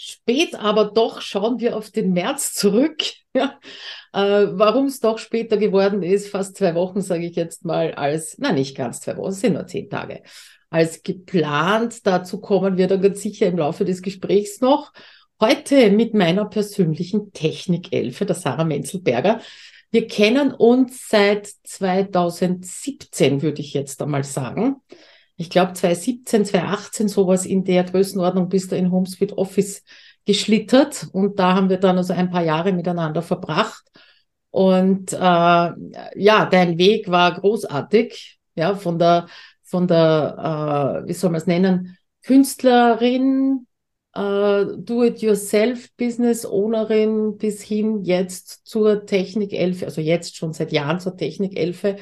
spät, aber doch schauen wir auf den März zurück. Ja. Äh, Warum es doch später geworden ist, fast zwei Wochen, sage ich jetzt mal, als, na nicht ganz zwei Wochen, es sind nur zehn Tage, als geplant. Dazu kommen wir dann ganz sicher im Laufe des Gesprächs noch. Heute mit meiner persönlichen Technikelfe, der Sarah Menzelberger. Wir kennen uns seit 2017, würde ich jetzt einmal sagen. Ich glaube 2017, 2018, sowas in der Größenordnung bist du in HomeSuite Office geschlittert und da haben wir dann also ein paar Jahre miteinander verbracht. Und äh, ja, dein Weg war großartig, ja, von der, von der, äh, wie soll man es nennen, Künstlerin, äh, Do-it-yourself-Business-Ownerin bis hin jetzt zur Technik-Elfe, also jetzt schon seit Jahren zur Technik-Elfe,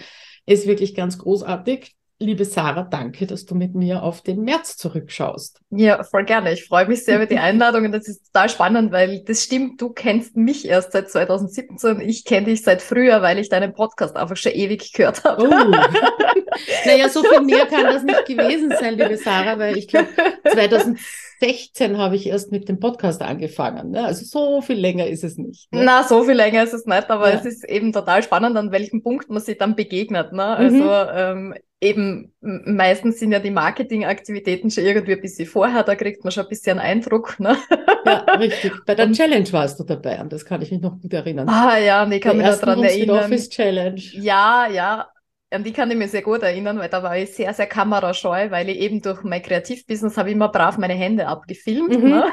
ist wirklich ganz großartig. Liebe Sarah, danke, dass du mit mir auf den März zurückschaust. Ja, voll gerne. Ich freue mich sehr über die Einladung und das ist total spannend, weil das stimmt, du kennst mich erst seit 2017. Ich kenne dich seit früher, weil ich deinen Podcast einfach schon ewig gehört habe. Oh. naja, so viel mehr kann das nicht gewesen sein, liebe Sarah, weil ich glaube, 2016 habe ich erst mit dem Podcast angefangen. Ne? Also so viel länger ist es nicht. Ne? Na, so viel länger ist es nicht, aber ja. es ist eben total spannend, an welchem Punkt man sich dann begegnet. Ne? Also mhm. ähm, eben meistens sind ja die Marketingaktivitäten schon irgendwie ein bisschen vorher, da kriegt man schon ein bisschen einen Eindruck. Ne? Ja, richtig. Bei der und, Challenge warst du dabei und das kann ich mich noch gut erinnern. Ah ja, und ich kann der mich daran erinnern. Office Challenge. Ja, ja. An die kann ich mich sehr gut erinnern, weil da war ich sehr, sehr kamerascheu, weil ich eben durch mein Kreativbusiness habe immer brav meine Hände abgefilmt. Mhm. Ne?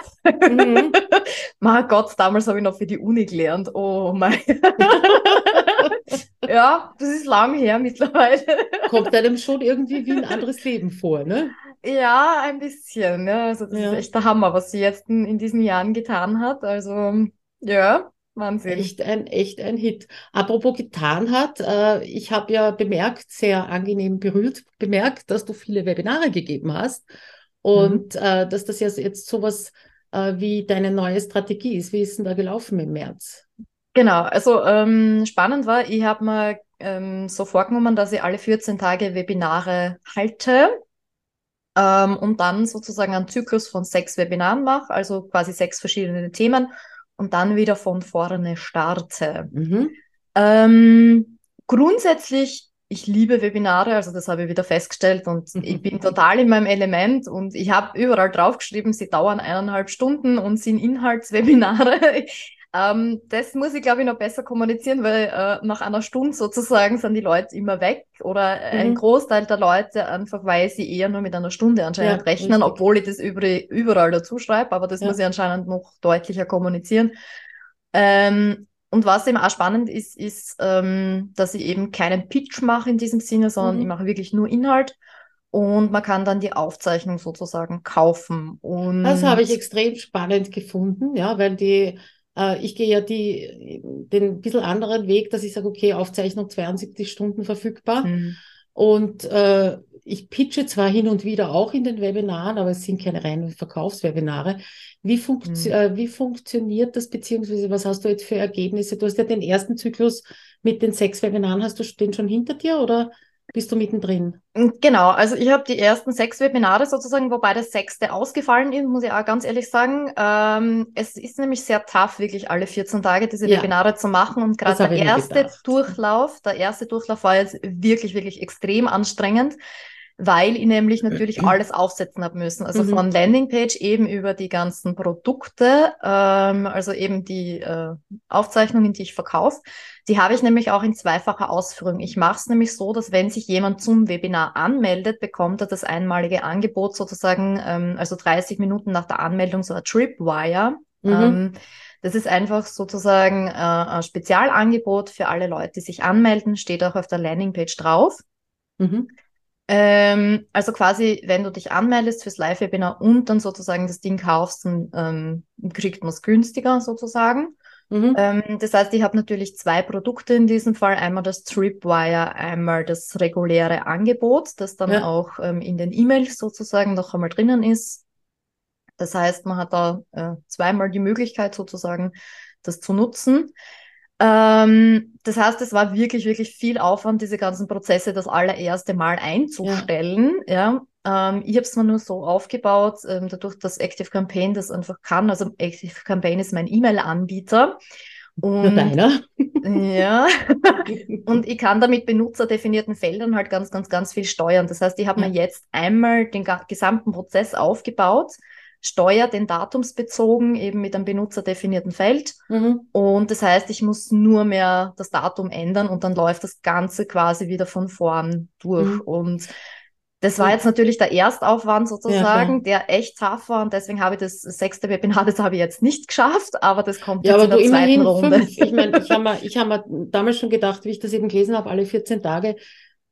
Mhm. mein Gott, damals habe ich noch für die Uni gelernt. Oh mein. ja, das ist lang her mittlerweile. Kommt einem schon irgendwie wie ein anderes Leben vor, ne? Ja, ein bisschen. Ja. Also das ja. ist echt der Hammer, was sie jetzt in, in diesen Jahren getan hat. Also ja, Wahnsinn. Echt ein, echt ein Hit. Apropos getan hat, äh, ich habe ja bemerkt, sehr angenehm berührt, bemerkt, dass du viele Webinare gegeben hast und mhm. äh, dass das ja jetzt sowas äh, wie deine neue Strategie ist. Wie ist denn da gelaufen im März? Genau, also ähm, spannend war, ich habe mir ähm, so vorgenommen, dass ich alle 14 Tage Webinare halte ähm, und dann sozusagen einen Zyklus von sechs Webinaren mache, also quasi sechs verschiedene Themen und dann wieder von vorne starte. Mhm. Ähm, grundsätzlich, ich liebe Webinare, also das habe ich wieder festgestellt und ich bin total in meinem Element und ich habe überall draufgeschrieben, sie dauern eineinhalb Stunden und sind Inhaltswebinare. Ähm, das muss ich, glaube ich, noch besser kommunizieren, weil äh, nach einer Stunde sozusagen sind die Leute immer weg oder mhm. ein Großteil der Leute einfach, weil sie eher nur mit einer Stunde anscheinend ja, rechnen, richtig. obwohl ich das überall dazu schreibe, aber das ja. muss ich anscheinend noch deutlicher kommunizieren. Ähm, und was eben auch spannend ist, ist, ähm, dass ich eben keinen Pitch mache in diesem Sinne, sondern mhm. ich mache wirklich nur Inhalt. Und man kann dann die Aufzeichnung sozusagen kaufen. Und das habe ich extrem spannend gefunden, ja, weil die äh, ich gehe ja die, den bisschen anderen Weg, dass ich sage, okay, Aufzeichnung 72 Stunden verfügbar. Mhm. Und äh, ich pitche zwar hin und wieder auch in den Webinaren, aber es sind keine reinen Verkaufswebinare. Wie, funkt mhm. äh, wie funktioniert das, beziehungsweise was hast du jetzt für Ergebnisse? Du hast ja den ersten Zyklus mit den sechs Webinaren, hast du den schon hinter dir oder bist du mittendrin? Mm, genau, also ich habe die ersten sechs Webinare sozusagen, wobei das sechste ausgefallen ist, muss ich auch ganz ehrlich sagen. Ähm, es ist nämlich sehr tough, wirklich alle 14 Tage diese ja. Webinare zu machen. Und gerade der erste Durchlauf, der erste Durchlauf war jetzt wirklich, wirklich extrem anstrengend weil ich nämlich natürlich alles aufsetzen habe müssen. Also mhm. von Landingpage eben über die ganzen Produkte, ähm, also eben die äh, Aufzeichnungen, die ich verkaufe, die habe ich nämlich auch in zweifacher Ausführung. Ich mache es nämlich so, dass wenn sich jemand zum Webinar anmeldet, bekommt er das einmalige Angebot sozusagen, ähm, also 30 Minuten nach der Anmeldung so ein Tripwire. Mhm. Ähm, das ist einfach sozusagen äh, ein Spezialangebot für alle Leute, die sich anmelden, steht auch auf der Landingpage drauf. Mhm. Ähm, also quasi, wenn du dich anmeldest fürs Live-Webinar und dann sozusagen das Ding kaufst, dann ähm, kriegt man es günstiger sozusagen. Mhm. Ähm, das heißt, ich habe natürlich zwei Produkte in diesem Fall. Einmal das Tripwire, einmal das reguläre Angebot, das dann ja. auch ähm, in den E-Mails sozusagen noch einmal drinnen ist. Das heißt, man hat da äh, zweimal die Möglichkeit sozusagen, das zu nutzen. Ähm, das heißt, es war wirklich, wirklich viel Aufwand, diese ganzen Prozesse das allererste Mal einzustellen. Ja. ja. Ähm, ich habe es mir nur so aufgebaut, ähm, dadurch, dass Active Campaign das einfach kann. Also Active Campaign ist mein E-Mail-Anbieter. Und, deiner? Ja. und ich kann da mit benutzerdefinierten Feldern halt ganz, ganz, ganz viel steuern. Das heißt, ich habe ja. mir jetzt einmal den gesamten Prozess aufgebaut, steuere den datumsbezogen eben mit einem benutzerdefinierten Feld. Mhm. Und das heißt, ich muss nur mehr das Datum ändern und dann läuft das Ganze quasi wieder von vorn durch. Mhm. Und das war jetzt natürlich der Erstaufwand sozusagen, ja, der echt tough war und deswegen habe ich das sechste Webinar, das habe ich jetzt nicht geschafft, aber das kommt ja, jetzt in der zweiten Runde. Fünf. Ich meine, ich habe mir, hab mir damals schon gedacht, wie ich das eben gelesen habe, alle 14 Tage,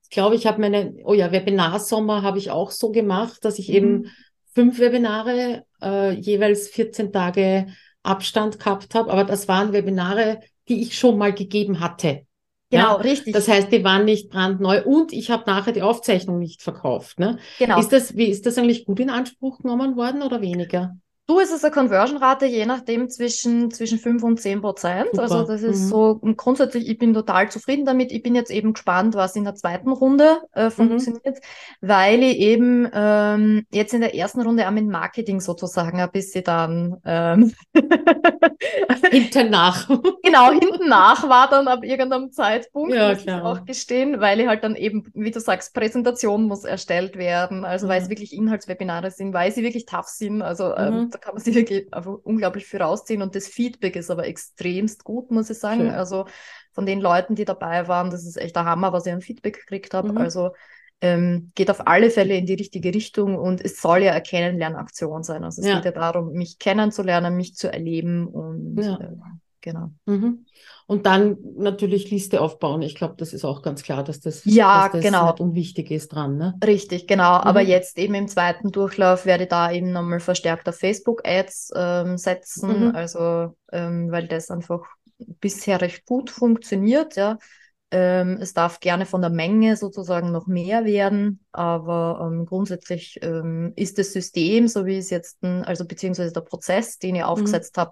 ich glaube, ich habe meine, oh ja, Webinarsommer habe ich auch so gemacht, dass ich mhm. eben fünf Webinare, äh, jeweils 14 Tage Abstand gehabt habe, aber das waren Webinare, die ich schon mal gegeben hatte. Genau, ja? richtig. Das heißt, die waren nicht brandneu und ich habe nachher die Aufzeichnung nicht verkauft. Ne? Genau. Ist das, wie ist das eigentlich gut in Anspruch genommen worden oder weniger? Du, ist es eine Conversion-Rate, je nachdem zwischen, zwischen 5 und 10 Prozent. Also das ist mhm. so, grundsätzlich, ich bin total zufrieden damit. Ich bin jetzt eben gespannt, was in der zweiten Runde äh, mhm. funktioniert, mhm. weil ich eben ähm, jetzt in der ersten Runde auch mit Marketing sozusagen ein bisschen dann ähm, hinten nach. genau, hinten nach war dann ab irgendeinem Zeitpunkt, ja, muss klar. ich auch gestehen, weil ich halt dann eben, wie du sagst, Präsentation muss erstellt werden, also mhm. weil es wirklich Inhaltswebinare sind, weil sie wirklich tough sind. Also ähm, mhm da kann man sich wirklich einfach unglaublich viel rausziehen und das Feedback ist aber extremst gut, muss ich sagen. Schön. Also von den Leuten, die dabei waren, das ist echt der Hammer, was ich an Feedback gekriegt habe. Mhm. Also ähm, geht auf alle Fälle in die richtige Richtung und es soll ja eine Kennenlernaktion sein. Also es ja. geht ja darum, mich kennenzulernen, mich zu erleben und ja. äh, genau. Mhm. Und dann natürlich Liste aufbauen. Ich glaube, das ist auch ganz klar, dass das, ja, dass das genau. nicht unwichtig ist dran. Ne? Richtig, genau. Mhm. Aber jetzt eben im zweiten Durchlauf werde ich da eben nochmal verstärkt auf Facebook-Ads ähm, setzen. Mhm. Also, ähm, weil das einfach bisher recht gut funktioniert, ja. Ähm, es darf gerne von der Menge sozusagen noch mehr werden, aber ähm, grundsätzlich ähm, ist das System, so wie es jetzt, also beziehungsweise der Prozess, den ich mhm. aufgesetzt mhm. habe,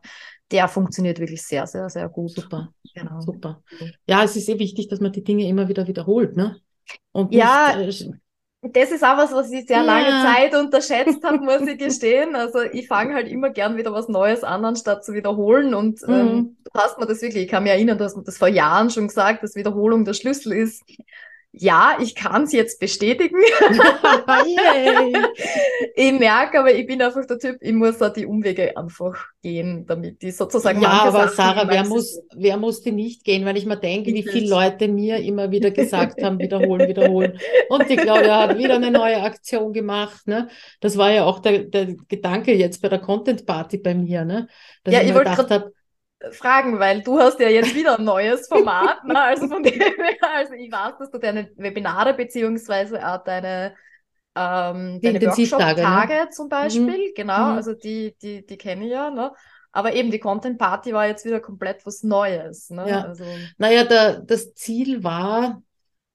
der funktionioniert wirklich sehr, sehr, sehr gut. Super, genau. super. Ja, es ist sehr wichtig, dass man die Dinge immer wieder wiederholt, ne? Und ja, nicht, äh, das ist auch was, was ich sehr ja. lange Zeit unterschätzt habe, muss ich gestehen. Also ich fange halt immer gern wieder was Neues an, anstatt zu wiederholen. Und ähm, mhm. ähm, du hast mir das wirklich, ich kann mich erinnern, du hast mir das vor Jahren schon gesagt, dass Wiederholung der Schlüssel ist. Ja, ich kann es jetzt bestätigen. ich merke aber, ich bin einfach der Typ, ich muss da die Umwege einfach gehen, damit die sozusagen. Ja, aber Sachen, Sarah, wer muss, wer muss die nicht gehen? Wenn ich mir denke, wie viele Leute mir immer wieder gesagt haben, wiederholen, wiederholen. Und die Claudia hat wieder eine neue Aktion gemacht. Ne? Das war ja auch der, der Gedanke jetzt bei der Content Party bei mir, ne? Dass ja, ich, ich mir gedacht habe, fragen, weil du hast ja jetzt wieder ein neues Format. ne? Also von dem her, also ich weiß, dass du deine Webinare beziehungsweise auch deine, ähm, deine Workshop-Tage ne? zum Beispiel, mhm. genau, mhm. also die, die, die kenne ich ja, ne? Aber eben die Content Party war jetzt wieder komplett was Neues. Ne? Ja. Also, naja, der, das Ziel war,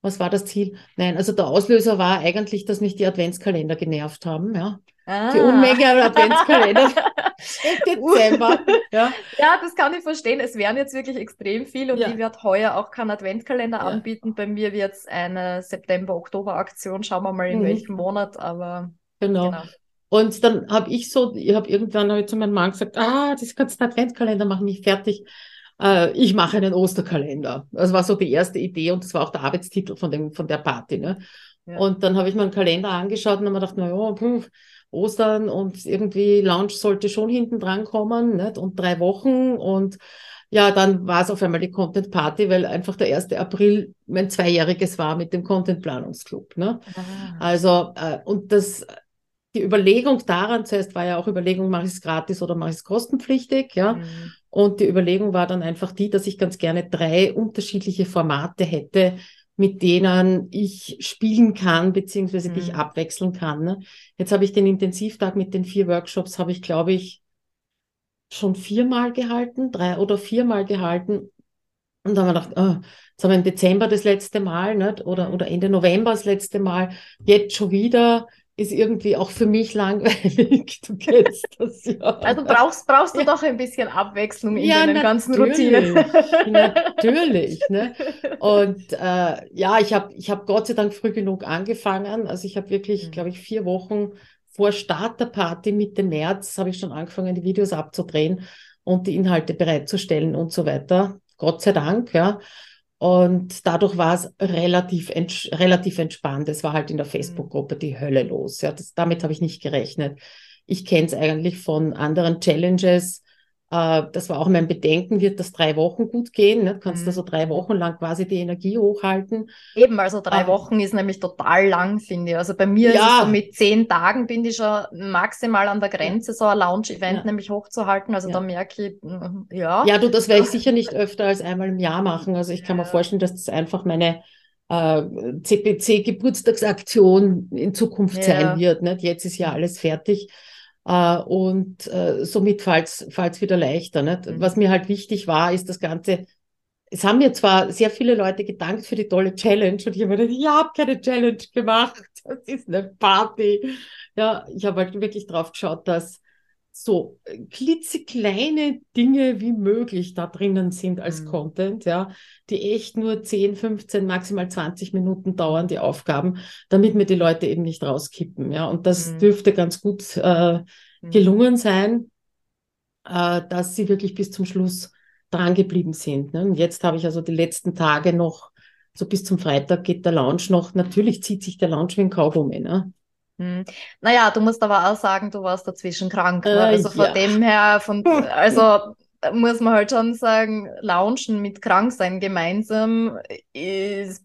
was war das Ziel? Nein, also der Auslöser war eigentlich, dass mich die Adventskalender genervt haben, ja. Ah. Die Unmenge an Adventskalender im Dezember. ja. ja, das kann ich verstehen. Es wären jetzt wirklich extrem viel und ja. ich werde heuer auch keinen Adventskalender ja. anbieten. Bei mir wird es eine September-Oktober-Aktion. Schauen wir mal in mhm. welchem Monat, aber genau. genau. Und dann habe ich so, ich habe irgendwann hab ich zu meinem Mann gesagt, ah, das kannst du einen Adventskalender machen, mich fertig. Äh, ich mache einen Osterkalender. Das war so die erste Idee und das war auch der Arbeitstitel von, dem, von der Party. Ne? Ja. Und dann habe ich mir einen Kalender angeschaut und habe mir gedacht, na ja, pf, Ostern und irgendwie Launch sollte schon hinten dran kommen nicht? und drei Wochen und ja, dann war es auf einmal die Content Party, weil einfach der 1. April mein Zweijähriges war mit dem Content Planungsclub. Ne? Ah. Also, äh, und das, die Überlegung daran zuerst war ja auch Überlegung, mache ich es gratis oder mache ich es kostenpflichtig, ja. Mhm. Und die Überlegung war dann einfach die, dass ich ganz gerne drei unterschiedliche Formate hätte, mit denen ich spielen kann, beziehungsweise mhm. die ich mhm. abwechseln kann. Ne? Jetzt habe ich den Intensivtag mit den vier Workshops, habe ich, glaube ich, schon viermal gehalten, drei oder viermal gehalten. Und dann haben wir gedacht, oh, jetzt haben wir im Dezember das letzte Mal, nicht? Oder, oder Ende November das letzte Mal, jetzt schon wieder. Ist irgendwie auch für mich langweilig. Du kennst das ja. Also brauchst, brauchst du ja. doch ein bisschen Abwechslung in ja, deinen ganzen Routinen. natürlich. Ne? Und äh, ja, ich habe ich hab Gott sei Dank früh genug angefangen. Also ich habe wirklich, mhm. glaube ich, vier Wochen vor Start der Party Mitte März habe ich schon angefangen, die Videos abzudrehen und die Inhalte bereitzustellen und so weiter. Gott sei Dank, ja. Und dadurch war es relativ, ents relativ entspannt. Es war halt in der mhm. Facebook-Gruppe die Hölle los. Ja, das, damit habe ich nicht gerechnet. Ich kenne es eigentlich von anderen Challenges, äh, das war auch mein Bedenken, wird das drei Wochen gut gehen? Ne? Kannst mhm. du so drei Wochen lang quasi die Energie hochhalten? Eben, also drei ähm, Wochen ist nämlich total lang, finde ich. Also bei mir ja. ist es so mit zehn Tagen bin ich schon maximal an der Grenze, so ein Lounge-Event ja. nämlich hochzuhalten. Also ja. da merke ich, mm, ja. Ja, du, das werde ich sicher nicht öfter als einmal im Jahr machen. Also ich kann mir vorstellen, dass das einfach meine äh, CPC-Geburtstagsaktion in Zukunft sein wird. Nicht? Jetzt ist ja alles fertig. Äh, und äh, somit fällt es wieder leichter. Nicht? Mhm. Was mir halt wichtig war, ist das Ganze. Es haben mir zwar sehr viele Leute gedankt für die tolle Challenge und ich habe gedacht, ich habe keine Challenge gemacht. Das ist eine Party. Ja, ich habe halt wirklich drauf geschaut, dass so klitzekleine Dinge wie möglich da drinnen sind als mhm. Content, ja, die echt nur 10, 15, maximal 20 Minuten dauern, die Aufgaben, damit mir die Leute eben nicht rauskippen, ja. Und das mhm. dürfte ganz gut äh, mhm. gelungen sein, äh, dass sie wirklich bis zum Schluss dran geblieben sind. Ne? Und jetzt habe ich also die letzten Tage noch, so bis zum Freitag geht der Launch noch, natürlich zieht sich der Launch wie ein Kaugummi, ne? Hm. Naja, du musst aber auch sagen, du warst dazwischen krank. Ne? Äh, also von ja. dem her, von, also muss man halt schon sagen, Launchen mit Kranksein gemeinsam ist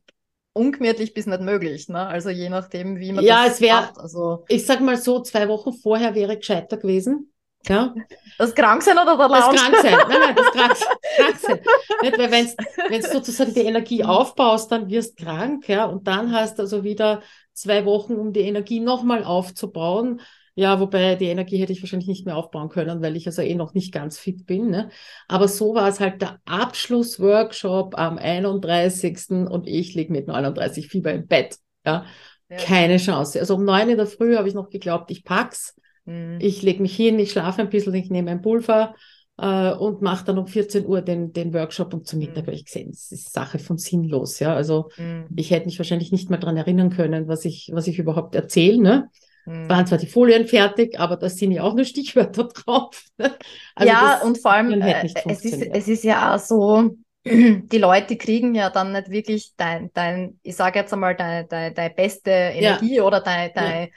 ungemütlich bis nicht möglich. Ne? Also je nachdem, wie man ja, das es wär, macht. Also, ich sag mal so, zwei Wochen vorher wäre gescheiter gewesen. Ja. Das Kranksein oder der Launch? Das Kranksein. Nein, nein, das Kranksein. Kranksein. Nicht, weil wenn du sozusagen die Energie aufbaust, dann wirst du krank, ja, und dann hast du also wieder zwei Wochen, um die Energie nochmal aufzubauen. Ja, wobei die Energie hätte ich wahrscheinlich nicht mehr aufbauen können, weil ich also eh noch nicht ganz fit bin. Ne? Aber so war es halt der Abschlussworkshop am 31. und ich liege mit 39 Fieber im Bett. Ja? ja. Keine Chance. Also um neun in der Früh habe ich noch geglaubt, ich pack's. Mhm. Ich lege mich hin, ich schlafe ein bisschen, ich nehme ein Pulver äh, und mache dann um 14 Uhr den, den Workshop und zum Mittag mhm. habe ich gesehen, es ist Sache von sinnlos. Ja? Also mhm. ich hätte mich wahrscheinlich nicht mehr daran erinnern können, was ich, was ich überhaupt erzähle. Ne? Mhm. Waren zwar die Folien fertig, aber da sind ja auch nur Stichwörter drauf. Ne? Also ja, und vor allem, äh, es, ist, es ist ja auch so, die Leute kriegen ja dann nicht wirklich dein, dein ich sage jetzt einmal, deine, deine, deine beste Energie ja. oder deine, deine, ja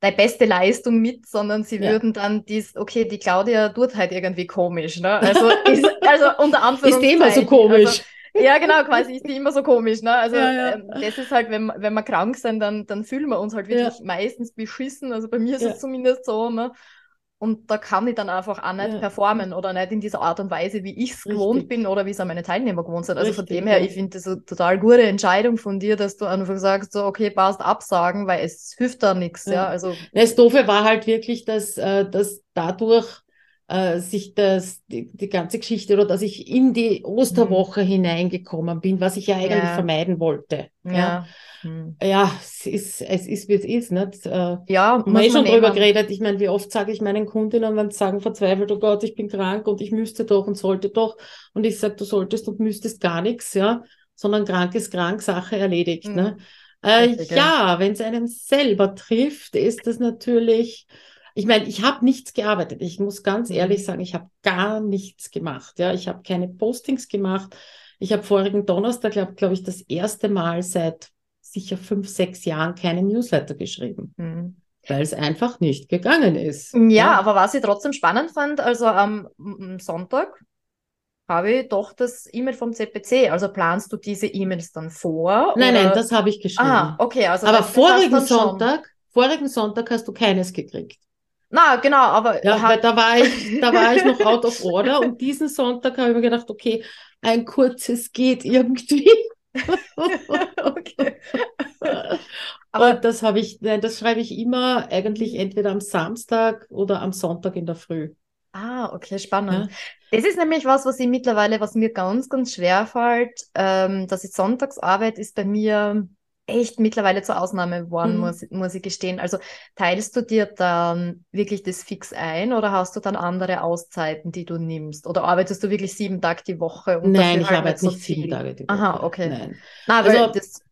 deine beste Leistung mit, sondern sie ja. würden dann dies, okay, die Claudia tut halt irgendwie komisch, ne? Also, ist, also unter Anführungszeichen. Ist die immer so komisch. Also, ja, genau, quasi ist die immer so komisch, ne? Also, ja, ja. Ähm, das ist halt, wenn, wenn wir krank sind, dann, dann fühlen wir uns halt wirklich meistens beschissen. Also bei mir ist es zumindest so, ne? Und da kann ich dann einfach auch nicht ja. performen oder nicht in dieser Art und Weise, wie ich es gewohnt bin oder wie es auch meine Teilnehmer gewohnt sind. Also Richtig, von dem her, ja. ich finde das eine total gute Entscheidung von dir, dass du einfach sagst, so, okay, passt, absagen, weil es hilft da nichts. Ja. ja. also. Das Doofe war halt wirklich, dass, äh, dass dadurch äh, sich das, die, die ganze Geschichte oder dass ich in die Osterwoche mhm. hineingekommen bin, was ich ja eigentlich vermeiden wollte. Ja. Hm. Ja, es ist, es ist, wie es ist. Nicht? Äh, ja, wir haben eh schon drüber geredet. Ich meine, wie oft sage ich meinen Kundinnen, wenn sie sagen verzweifelt, oh Gott, ich bin krank und ich müsste doch und sollte doch. Und ich sage, du solltest und müsstest gar nichts, ja, sondern krank ist krank, Sache erledigt. Mhm. Ne? Äh, ja, wenn es einen selber trifft, ist das natürlich. Ich meine, ich habe nichts gearbeitet. Ich muss ganz ehrlich hm. sagen, ich habe gar nichts gemacht. Ja, ich habe keine Postings gemacht. Ich habe vorigen Donnerstag, glaube glaub ich, das erste Mal seit sicher fünf, sechs Jahren keine Newsletter geschrieben. Mhm. Weil es einfach nicht gegangen ist. Ja, ja, aber was ich trotzdem spannend fand, also am Sonntag habe ich doch das E-Mail vom CPC. Also planst du diese E-Mails dann vor? Nein, oder? nein, das habe ich geschrieben. Ah, okay. Also aber vorigen Sonntag, vorigen Sonntag hast du keines gekriegt. Na, genau, aber. Ja, weil da war ich, da war ich noch out of order und diesen Sonntag habe ich mir gedacht, okay, ein kurzes geht irgendwie. okay. Aber das habe ich, das schreibe ich immer eigentlich entweder am Samstag oder am Sonntag in der Früh. Ah, okay, spannend. Ja. Das ist nämlich was, was ich mittlerweile, was mir ganz, ganz schwer fällt, ähm, dass ich Sonntagsarbeit ist bei mir echt mittlerweile zur Ausnahme geworden, mhm. muss, muss ich gestehen. Also teilst du dir dann wirklich das fix ein oder hast du dann andere Auszeiten, die du nimmst? Oder arbeitest du wirklich sieben Tage die Woche? Nein, ich halt arbeite nicht so sieben Tage die Woche. Aha, okay. Nein. Na, also, das,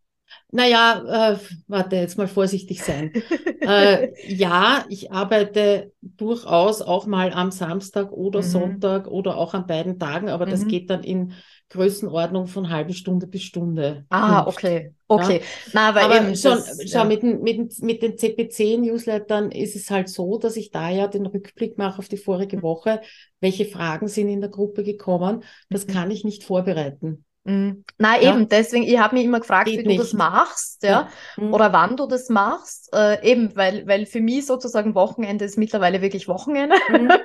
naja, äh, warte, jetzt mal vorsichtig sein. äh, ja, ich arbeite durchaus auch mal am Samstag oder mhm. Sonntag oder auch an beiden Tagen, aber mhm. das geht dann in Größenordnung von halbe Stunde bis Stunde. Ah, Fünft. okay. Okay. Ja. Na, aber, aber eben schon, das, schau, ja. mit, den, mit, mit den CPC-Newslettern ist es halt so, dass ich da ja den Rückblick mache auf die vorige mhm. Woche. Welche Fragen sind in der Gruppe gekommen? Das mhm. kann ich nicht vorbereiten. Mhm. Nein, ja. eben, deswegen, ich habe mich immer gefragt, Geht wie nicht. du das machst, ja. Mhm. oder wann du das machst, äh, eben, weil, weil für mich sozusagen Wochenende ist mittlerweile wirklich Wochenende.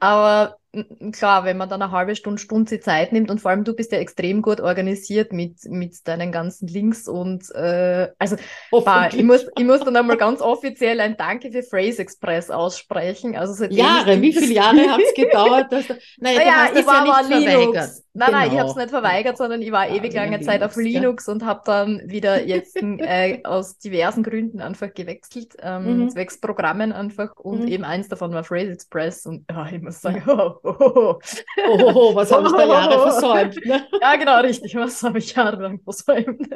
Aber klar, wenn man dann eine halbe Stunde, Stunde Zeit nimmt und vor allem du bist ja extrem gut organisiert mit, mit deinen ganzen Links und äh, also bah, ich, muss, ich muss dann einmal ganz offiziell ein Danke für Phrase Express aussprechen. Also Jahre, wie viele Jahre hat es gedauert? Dass du, naja, naja ich war ja mal Linux. Nein, genau. nein, ich habe es nicht verweigert, sondern ich war ja, ewig lange Zeit Linux, auf Linux ja. und habe dann wieder jetzt äh, aus diversen Gründen einfach gewechselt, ähm, mhm. zwecks Programmen einfach und mhm. eben eins davon war Phrase Express und ja, ich muss sagen, oh, oh, oh, oh was habe ich da Jahre versäumt? Ne? Ja, genau, richtig, was habe ich jahrelang versäumt?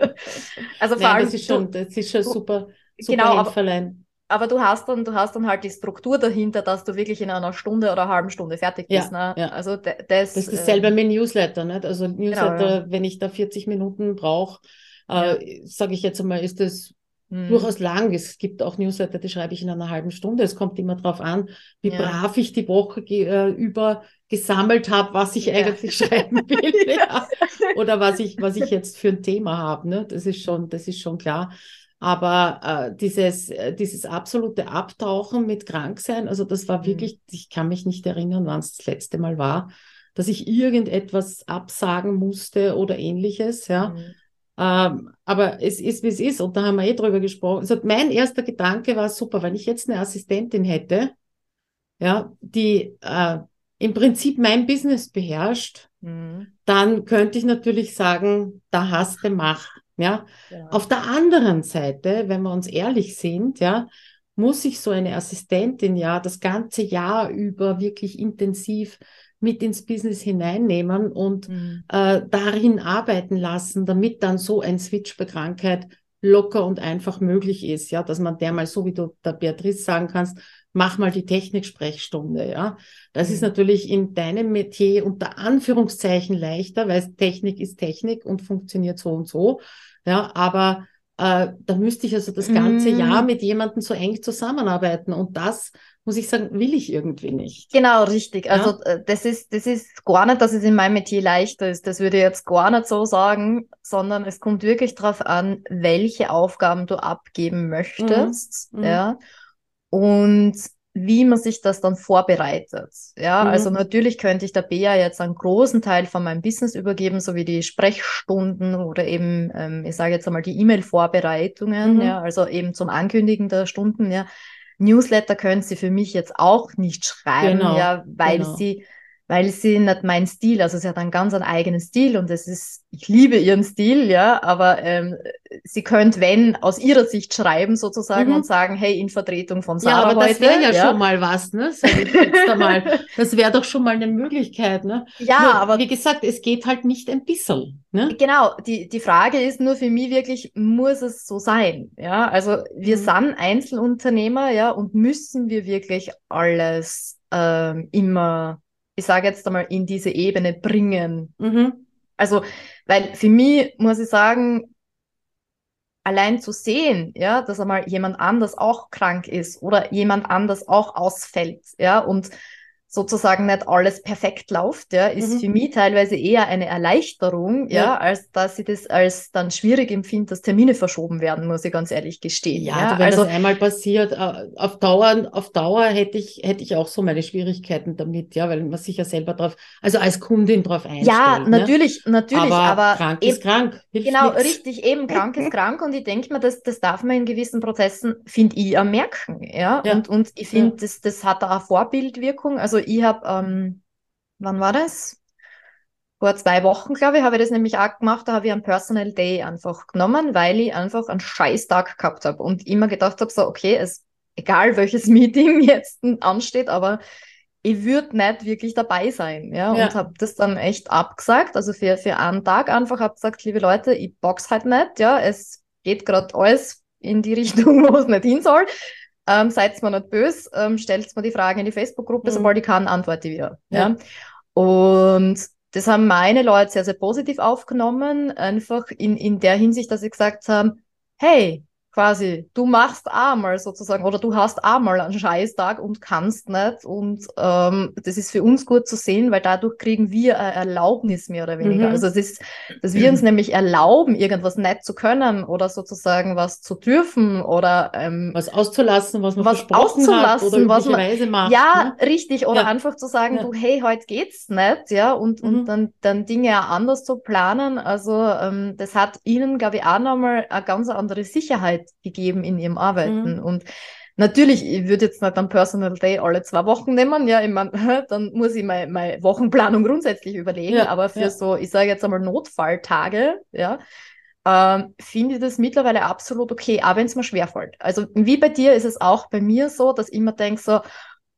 Also vor allem, das ist schon, das ist schon super, super genau, aber, aber du hast dann, du hast dann halt die Struktur dahinter, dass du wirklich in einer Stunde oder einer halben Stunde fertig bist. Ja, ne? ja. Also das, das ist dasselbe äh, mit Newsletter, nicht? Also Newsletter, genau, ja. wenn ich da 40 Minuten brauche, äh, sage ich jetzt einmal, ist das hm. durchaus lang. Es gibt auch Newsletter, die schreibe ich in einer halben Stunde. Es kommt immer darauf an, wie ja. brav ich die Woche äh, über gesammelt habe, was ich ja. eigentlich schreiben will. ja. Oder was ich, was ich jetzt für ein Thema habe. Ne? Das ist schon, das ist schon klar. Aber äh, dieses, äh, dieses absolute Abtauchen mit Kranksein, also das war mhm. wirklich, ich kann mich nicht erinnern, wann es das letzte Mal war, dass ich irgendetwas absagen musste oder ähnliches, ja. Mhm. Ähm, aber es ist, wie es ist, und da haben wir eh drüber gesprochen. Also mein erster Gedanke war super, wenn ich jetzt eine Assistentin hätte, ja, die äh, im Prinzip mein Business beherrscht, mhm. dann könnte ich natürlich sagen, da hast du Mach. Ja? ja. Auf der anderen Seite, wenn wir uns ehrlich sind, ja, muss ich so eine Assistentin ja das ganze Jahr über wirklich intensiv mit ins Business hineinnehmen und mhm. äh, darin arbeiten lassen, damit dann so ein Switch bei Krankheit locker und einfach möglich ist, ja, dass man der mal so wie du der Beatrice sagen kannst, mach mal die Technik-Sprechstunde, ja. Das mhm. ist natürlich in deinem Metier unter Anführungszeichen leichter, weil Technik ist Technik und funktioniert so und so, ja, aber äh, da müsste ich also das ganze mhm. Jahr mit jemandem so eng zusammenarbeiten und das muss ich sagen, will ich irgendwie nicht. Genau, richtig. Also ja? Äh, das ist, das ist gar nicht, dass es in meinem Metier leichter ist. Das würde ich jetzt gar nicht so sagen, sondern es kommt wirklich darauf an, welche Aufgaben du abgeben möchtest. Mhm. Ja. Und wie man sich das dann vorbereitet. Ja, mhm. also natürlich könnte ich der Bea jetzt einen großen Teil von meinem Business übergeben, so wie die Sprechstunden oder eben, ähm, ich sage jetzt einmal die E-Mail-Vorbereitungen, mhm. ja, also eben zum Ankündigen der Stunden, ja. Newsletter können sie für mich jetzt auch nicht schreiben, genau, ja, weil genau. sie weil sie nicht mein Stil, also sie hat einen ganz einen eigenen Stil und es ist, ich liebe ihren Stil, ja, aber ähm, sie könnte, wenn, aus ihrer Sicht schreiben sozusagen mhm. und sagen, hey, in Vertretung von Sarah Ja, aber heute, das wäre ja, ja, schon mal was, ne? Einmal. Das wäre doch schon mal eine Möglichkeit, ne? Ja, nur, aber wie gesagt, es geht halt nicht ein bisschen, ne? Genau, die, die Frage ist nur für mich wirklich, muss es so sein, ja? Also wir mhm. sind Einzelunternehmer, ja, und müssen wir wirklich alles ähm, immer ich sage jetzt einmal, in diese Ebene bringen. Mhm. Also, weil für mich muss ich sagen, allein zu sehen, ja, dass einmal jemand anders auch krank ist oder jemand anders auch ausfällt, ja, und sozusagen nicht alles perfekt läuft, ja, ist mhm. für mich teilweise eher eine Erleichterung, ja. ja. als dass ich das als dann schwierig empfinde, dass Termine verschoben werden, muss ich ganz ehrlich gestehen. Ja, ja. wenn also, das einmal passiert, äh, auf Dauer, auf Dauer hätte ich, hätte ich auch so meine Schwierigkeiten damit, ja, weil man sich ja selber drauf, also als Kundin drauf einstellt. Ja, ne? natürlich, ne? natürlich, aber, aber krank ist krank. Genau, nichts. richtig, eben krank ist krank und ich denke mir, das, das darf man in gewissen Prozessen, finde ich, merken, ja, ja. und, und ich finde, das, das hat da eine Vorbildwirkung, also ich habe, ähm, wann war das? vor zwei Wochen, glaube ich, habe ich das nämlich auch gemacht. Da habe ich einen Personal Day einfach genommen, weil ich einfach einen Scheißtag gehabt habe und immer gedacht habe, so, okay, es, egal welches Meeting jetzt ansteht, aber ich würde nicht wirklich dabei sein, ja, ja. und habe das dann echt abgesagt, also für, für einen Tag einfach habe gesagt, liebe Leute, ich box halt nicht, ja, es geht gerade alles in die Richtung, wo es nicht hin soll. Ähm, seid mir nicht böse, ähm, stellt mir die Frage in die Facebook-Gruppe, mhm. sobald ich kann, antworte ich wieder. Ja. ja. Und das haben meine Leute sehr, sehr positiv aufgenommen, einfach in, in der Hinsicht, dass sie gesagt haben, hey, quasi, du machst einmal sozusagen oder du hast einmal einen Scheißtag und kannst nicht. Und ähm, das ist für uns gut zu sehen, weil dadurch kriegen wir eine Erlaubnis mehr oder weniger. Mhm. Also es ist, dass wir uns nämlich erlauben, irgendwas nicht zu können oder sozusagen was zu dürfen oder ähm, was auszulassen, was man was auszulassen, hat oder was man, macht. Ja, ne? richtig. Oder ja. einfach zu sagen, ja. du, hey, heute geht's nicht, ja, und, mhm. und dann, dann Dinge auch anders zu planen. Also ähm, das hat ihnen, glaube ich, auch nochmal eine ganz andere Sicherheit gegeben in ihrem Arbeiten. Mhm. Und natürlich, ich würde jetzt nicht am Personal Day alle zwei Wochen nehmen, ja, ich mein, dann muss ich meine, meine Wochenplanung grundsätzlich überlegen, ja, aber für ja. so, ich sage jetzt einmal Notfalltage, ja, ähm, finde ich das mittlerweile absolut okay, auch wenn es mir schwerfällt. Also wie bei dir ist es auch bei mir so, dass ich immer denke so,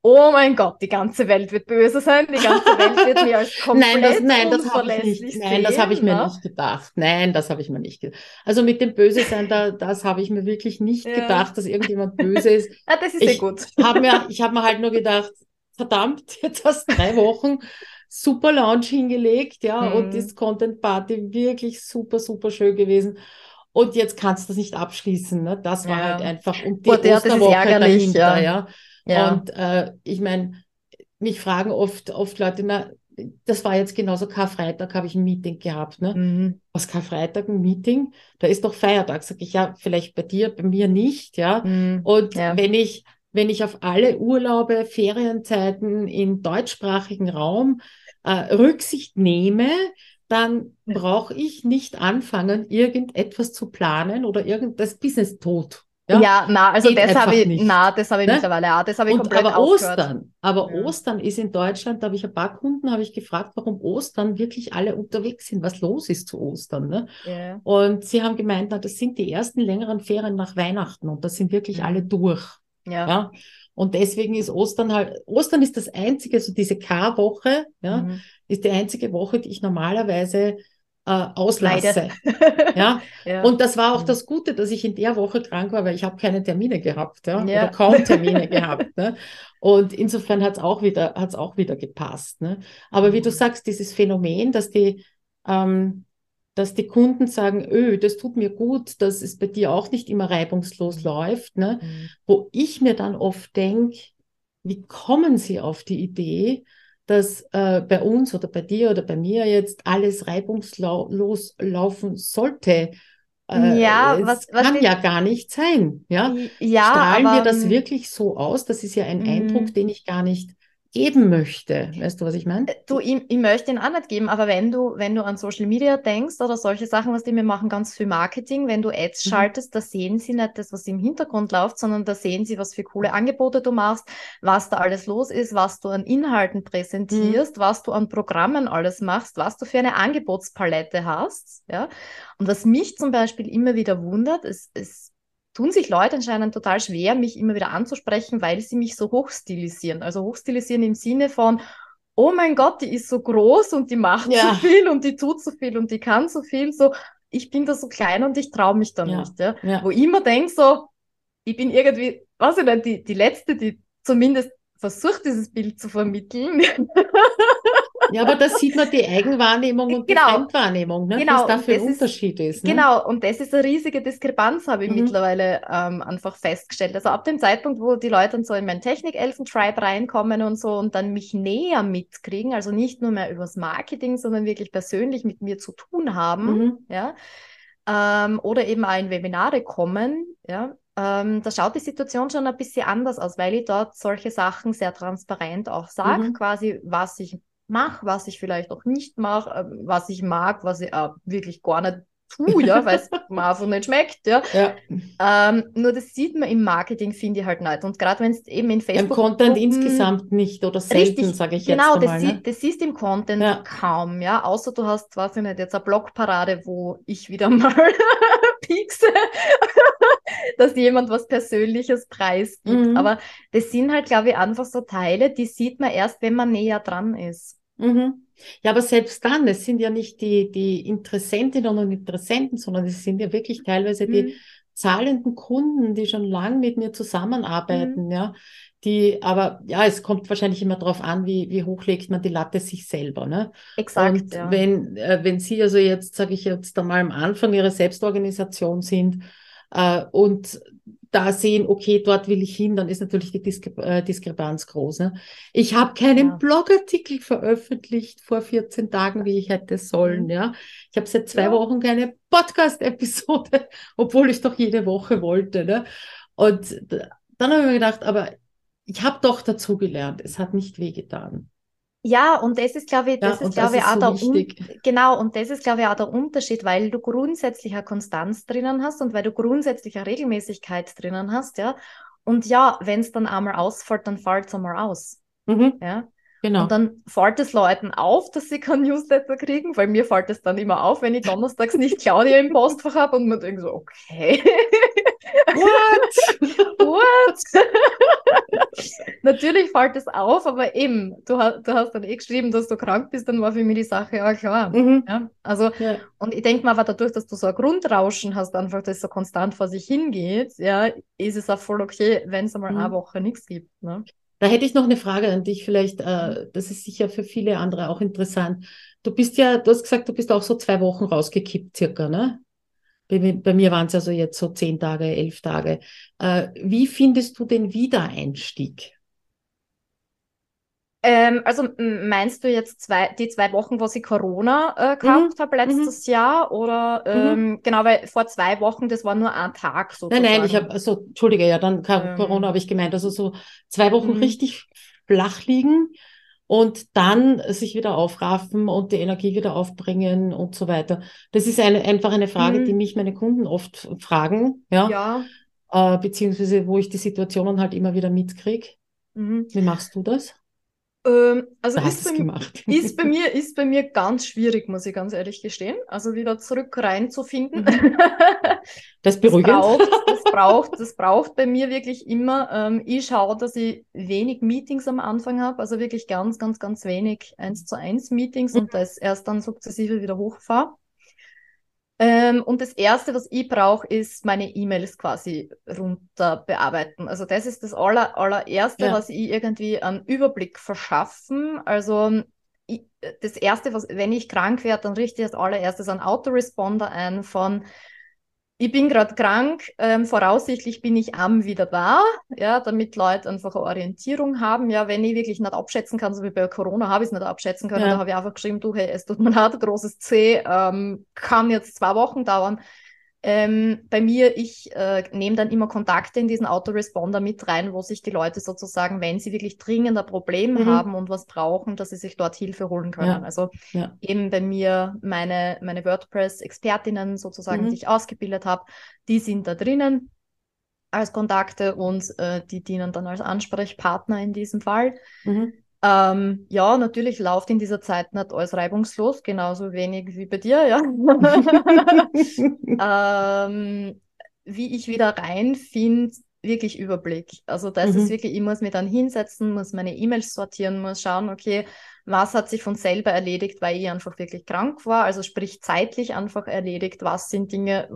oh mein Gott, die ganze Welt wird böse sein, die ganze Welt wird mir als komplett Nein, das, nein, das habe ich nicht. Nein, das habe ich mir ne? nicht gedacht. Nein, das habe ich mir nicht gedacht. Also mit dem Böse sein, da, das habe ich mir wirklich nicht ja. gedacht, dass irgendjemand böse ist. ah, das ist ich sehr gut. Hab mir, ich habe mir halt nur gedacht, verdammt, jetzt hast du drei Wochen super Launch hingelegt, ja, mhm. und ist Content Party wirklich super, super schön gewesen. Und jetzt kannst du das nicht abschließen. Ne? Das war ja. halt einfach. Und die Boah, der, Osterwoche dahinter, ja. ja. Ja. Und äh, ich meine, mich fragen oft, oft Leute, na, das war jetzt genauso Karfreitag, habe ich ein Meeting gehabt. Ne? Mhm. Was Karfreitag ein Meeting? Da ist doch Feiertag. Sag ich, ja, vielleicht bei dir, bei mir nicht, ja. Mhm. Und ja. wenn ich, wenn ich auf alle Urlaube, Ferienzeiten im deutschsprachigen Raum äh, Rücksicht nehme, dann brauche ich nicht anfangen, irgendetwas zu planen oder irgendein Business tot ja, ja na, also Geht das habe ich, na, das habe ich ne? mittlerweile auch, das habe ich und, komplett Aber aufgehört. Ostern, aber ja. Ostern ist in Deutschland, da habe ich ein paar Kunden, habe ich gefragt, warum Ostern wirklich alle unterwegs sind, was los ist zu Ostern. Ne? Yeah. Und sie haben gemeint, na, das sind die ersten längeren Ferien nach Weihnachten und da sind wirklich mhm. alle durch. Ja. ja. Und deswegen ist Ostern halt, Ostern ist das einzige, so diese K-Woche, ja, mhm. ist die einzige Woche, die ich normalerweise äh, auslasse. ja? ja? Und das war auch mhm. das Gute, dass ich in der Woche krank war, weil ich habe keine Termine gehabt, ja? ja. oder kaum Termine gehabt. Ne? Und insofern hat es auch wieder, hat's auch wieder gepasst. Ne? Aber wie du mhm. sagst, dieses Phänomen, dass die, ähm, dass die Kunden sagen, öh, das tut mir gut, dass es bei dir auch nicht immer reibungslos läuft, ne? Mhm. wo ich mir dann oft denke, wie kommen sie auf die Idee, dass äh, bei uns oder bei dir oder bei mir jetzt alles reibungslos laufen sollte. Äh, ja, was, was kann ja gar nicht sein. Ja, ja strahlen aber, wir das wirklich so aus? Das ist ja ein Eindruck, mhm. den ich gar nicht geben möchte. Weißt du, was ich meine? Äh, du, ich, ich möchte ihn auch nicht geben, aber wenn du, wenn du an Social Media denkst oder solche Sachen, was die mir machen, ganz viel Marketing, wenn du Ads mhm. schaltest, da sehen sie nicht das, was im Hintergrund läuft, sondern da sehen sie, was für coole Angebote du machst, was da alles los ist, was du an Inhalten präsentierst, mhm. was du an Programmen alles machst, was du für eine Angebotspalette hast. Ja? Und was mich zum Beispiel immer wieder wundert, ist, ist tun sich Leute anscheinend total schwer, mich immer wieder anzusprechen, weil sie mich so hochstilisieren. Also hochstilisieren im Sinne von, oh mein Gott, die ist so groß und die macht ja. so viel und die tut so viel und die kann so viel. So, ich bin da so klein und ich traue mich da ja. nicht. Ja? ja? Wo ich immer denke, so, ich bin irgendwie, was ich nicht, die, die Letzte, die zumindest versucht, dieses Bild zu vermitteln. Ja, aber da sieht man die Eigenwahrnehmung und genau. die Fremdwahrnehmung, ne? genau. was da für ein Unterschied ist. Ne? Genau, und das ist eine riesige Diskrepanz, habe ich mhm. mittlerweile ähm, einfach festgestellt. Also ab dem Zeitpunkt, wo die Leute dann so in meinen Technik-Elfen-Tribe reinkommen und so und dann mich näher mitkriegen, also nicht nur mehr übers Marketing, sondern wirklich persönlich mit mir zu tun haben, mhm. ja, ähm, oder eben auch in Webinare kommen, ja, ähm, da schaut die Situation schon ein bisschen anders aus, weil ich dort solche Sachen sehr transparent auch sage, mhm. quasi, was ich mache, was ich vielleicht auch nicht mache, ähm, was ich mag, was ich äh, wirklich gar nicht puh, ja, weil es mir einfach nicht schmeckt, ja. ja. Ähm, nur das sieht man im Marketing, finde ich halt nicht. Und gerade wenn es eben in Facebook. Im Content insgesamt nicht oder selten, sage ich genau, jetzt Genau, das, ne? das siehst im Content ja. kaum, ja. Außer du hast, weiß ich nicht, jetzt eine Blogparade, wo ich wieder mal piekse, dass jemand was Persönliches preisgibt. Mhm. Aber das sind halt, glaube ich, einfach so Teile, die sieht man erst, wenn man näher dran ist. Mhm. Ja, aber selbst dann, es sind ja nicht die, die Interessentinnen und Interessenten, sondern es sind ja wirklich teilweise mhm. die zahlenden Kunden, die schon lange mit mir zusammenarbeiten, mhm. ja. Die, aber ja, es kommt wahrscheinlich immer darauf an, wie, wie hoch legt man die Latte sich selber. Ne? Exakt. Und ja. wenn, äh, wenn Sie also jetzt, sage ich jetzt einmal am Anfang Ihrer Selbstorganisation sind äh, und da sehen, okay, dort will ich hin, dann ist natürlich die Diskre äh, Diskrepanz groß. Ne? Ich habe keinen ja. Blogartikel veröffentlicht vor 14 Tagen, wie ich hätte sollen. Mhm. Ja, ich habe seit zwei ja. Wochen keine Podcast-Episode, obwohl ich doch jede Woche wollte. Ne? Und dann habe ich mir gedacht, aber ich habe doch dazugelernt. Es hat nicht wehgetan. Ja, und das ist, glaube ich, das ja, ist, glaube ich, auch so der genau, und das ist, glaube ich, auch der Unterschied, weil du grundsätzlich eine Konstanz drinnen hast und weil du grundsätzlich eine Regelmäßigkeit drinnen hast, ja. Und ja, wenn es dann einmal ausfällt, dann fällt es einmal aus. Mhm. Ja. Genau. Und dann fällt es Leuten auf, dass sie kein Newsletter kriegen, weil mir fällt es dann immer auf, wenn ich donnerstags nicht Claudia im Postfach habe und man denkt so, okay. What? What? Natürlich fällt es auf, aber eben, du, du, hast dann eh geschrieben, dass du krank bist, dann war für mich die Sache auch klar. Mhm. Ja? Also, ja. und ich denke mal, aber dadurch, dass du so ein Grundrauschen hast, einfach, das so konstant vor sich hingeht, ja, ist es auch voll okay, wenn es einmal mhm. eine Woche nichts gibt. Ne? Da hätte ich noch eine Frage an dich, vielleicht, äh, das ist sicher für viele andere auch interessant. Du bist ja, du hast gesagt, du bist auch so zwei Wochen rausgekippt, circa, ne? Bei, bei mir waren es also jetzt so zehn Tage, elf Tage. Äh, wie findest du den Wiedereinstieg? Ähm, also meinst du jetzt zwei, die zwei Wochen, wo ich Corona äh, gehabt mhm. habe letztes mhm. Jahr? Oder mhm. ähm, mhm. genau, weil vor zwei Wochen, das war nur ein Tag sozusagen. Nein, nein, ich habe, also Entschuldige, ja, dann ähm. Corona habe ich gemeint. Also so zwei Wochen mhm. richtig flach liegen und dann sich wieder aufraffen und die Energie wieder aufbringen und so weiter. Das ist eine, einfach eine Frage, die mhm. mich meine Kunden oft fragen, ja. ja. Äh, beziehungsweise wo ich die Situationen halt immer wieder mitkriege. Wie machst du das? Ähm, also ist bei, ist bei, mir ist bei mir ganz schwierig, muss ich ganz ehrlich gestehen. Also wieder zurück reinzufinden. Mhm. Das beruhigt. Das braucht, das braucht, das braucht bei mir wirklich immer. Ähm, ich schaue, dass ich wenig Meetings am Anfang habe, also wirklich ganz, ganz, ganz wenig eins zu eins Meetings mhm. und das erst dann sukzessive wieder hochfahre. Ähm, und das Erste, was ich brauche, ist meine E-Mails quasi runter bearbeiten. Also das ist das aller, allererste, ja. was ich irgendwie einen Überblick verschaffen. Also ich, das Erste, was, wenn ich krank werde, dann richte ich als allererstes einen Autoresponder ein von ich bin gerade krank, ähm, voraussichtlich bin ich am wieder da, ja, damit Leute einfach eine Orientierung haben. Ja, wenn ich wirklich nicht abschätzen kann, so wie bei Corona habe ich es nicht abschätzen können, ja. da habe ich einfach geschrieben, du, hey, es tut mir leid, großes C, ähm, kann jetzt zwei Wochen dauern. Ähm, bei mir, ich äh, nehme dann immer Kontakte in diesen Autoresponder mit rein, wo sich die Leute sozusagen, wenn sie wirklich dringend ein Problem mhm. haben und was brauchen, dass sie sich dort Hilfe holen können. Ja. Also ja. eben bei mir meine, meine WordPress-Expertinnen sozusagen, mhm. die ich ausgebildet habe, die sind da drinnen als Kontakte und äh, die dienen dann als Ansprechpartner in diesem Fall. Mhm. Ähm, ja, natürlich läuft in dieser Zeit nicht alles reibungslos, genauso wenig wie bei dir, ja. ähm, wie ich wieder reinfinde, wirklich Überblick. Also das mhm. ist wirklich, ich muss mich dann hinsetzen, muss meine E-Mails sortieren, muss schauen, okay, was hat sich von selber erledigt, weil ich einfach wirklich krank war, also sprich zeitlich einfach erledigt, was sind Dinge,